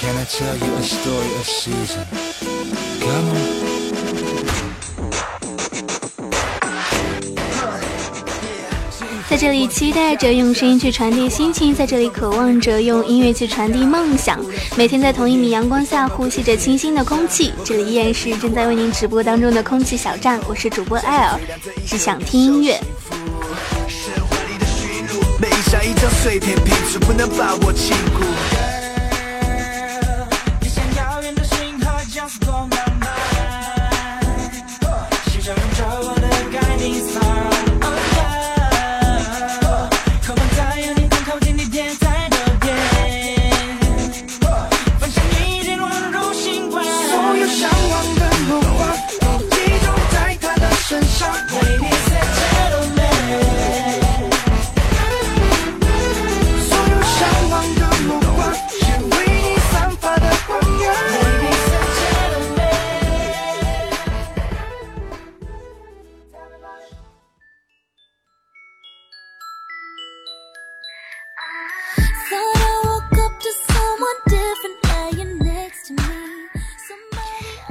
Can I tell you a story of season? 在这里期待着用声音去传递心情，在这里渴望着用音乐去传递梦想。每天在同一米阳光下呼吸着清新的空气，这里依然是正在为您直播当中的空气小站，我是主播艾尔，只想听音乐。像一张碎片拼出，不能把我禁锢。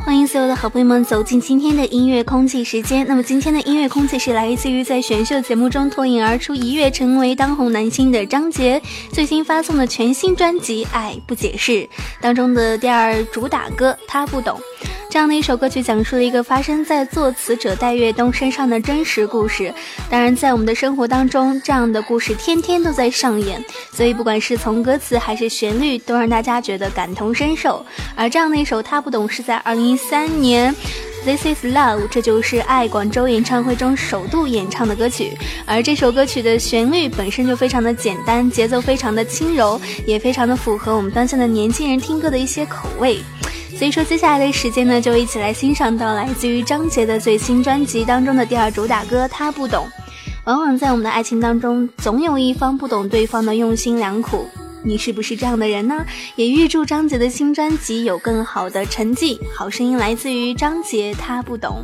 欢迎所有的好朋友们走进今天的音乐空气时间。那么今天的音乐空气是来自于在选秀节目中脱颖而出，一跃成为当红男星的张杰最新发送的全新专辑《爱不解释》当中的第二主打歌《他不懂》。这样的一首歌曲讲述了一个发生在作词者戴月东身上的真实故事。当然，在我们的生活当中，这样的故事天天都在上演，所以不管是从歌词还是旋律，都让大家觉得感同身受。而这样的一首《他不懂》是在二零一三年。This is love，这就是爱广州演唱会中首度演唱的歌曲。而这首歌曲的旋律本身就非常的简单，节奏非常的轻柔，也非常的符合我们当下的年轻人听歌的一些口味。所以说，接下来的时间呢，就一起来欣赏到来自于张杰的最新专辑当中的第二主打歌《他不懂》。往往在我们的爱情当中，总有一方不懂对方的用心良苦。你是不是这样的人呢？也预祝张杰的新专辑有更好的成绩。好声音来自于张杰，《他不懂》。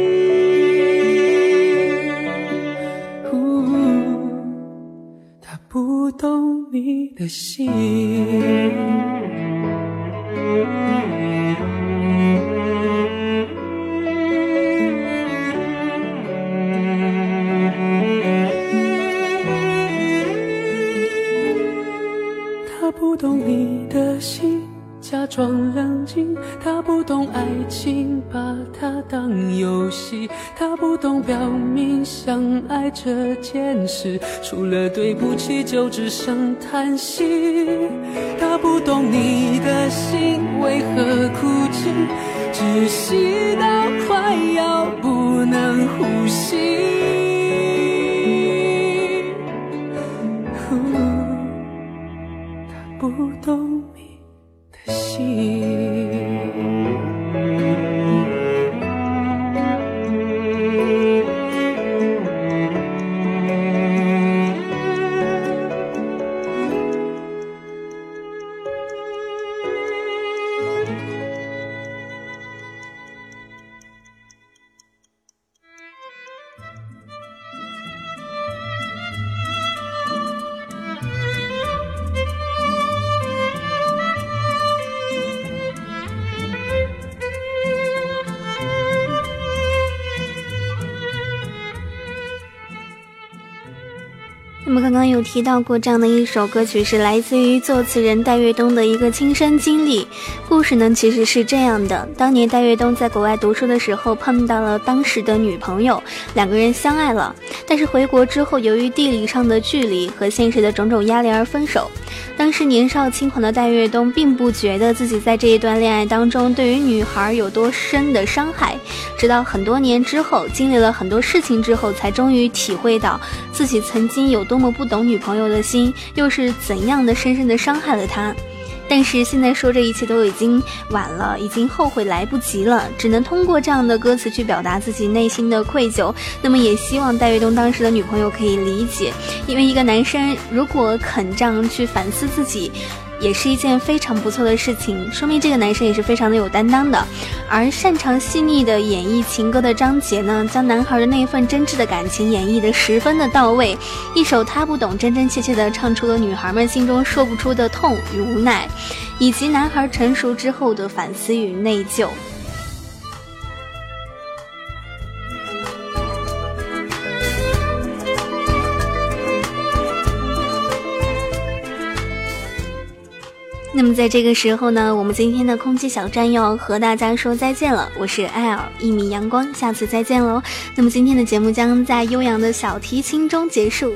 的心。他不懂爱情，把它当游戏；他不懂表明相爱这件事，除了对不起就只剩叹息。他不懂你的心为何哭泣，窒息到那么刚刚有提到过这样的一首歌曲，是来自于作词人戴月东的一个亲身经历。故事呢其实是这样的：当年戴月东在国外读书的时候，碰到了当时的女朋友，两个人相爱了。但是回国之后，由于地理上的距离和现实的种种压力而分手。当时年少轻狂的戴月东并不觉得自己在这一段恋爱当中对于女孩有多深的伤害，直到很多年之后，经历了很多事情之后，才终于体会到自己曾经有多么不懂女朋友的心，又是怎样的深深的伤害了她。但是现在说这一切都已经晚了，已经后悔来不及了，只能通过这样的歌词去表达自己内心的愧疚。那么也希望戴月东当时的女朋友可以理解，因为一个男生如果肯这样去反思自己。也是一件非常不错的事情，说明这个男生也是非常的有担当的。而擅长细腻的演绎情歌的张杰呢，将男孩的那份真挚的感情演绎的十分的到位，一首他不懂，真真切切的唱出了女孩们心中说不出的痛与无奈，以及男孩成熟之后的反思与内疚。那么在这个时候呢，我们今天的空气小站要和大家说再见了。我是艾尔一米阳光，下次再见喽。那么今天的节目将在悠扬的小提琴中结束。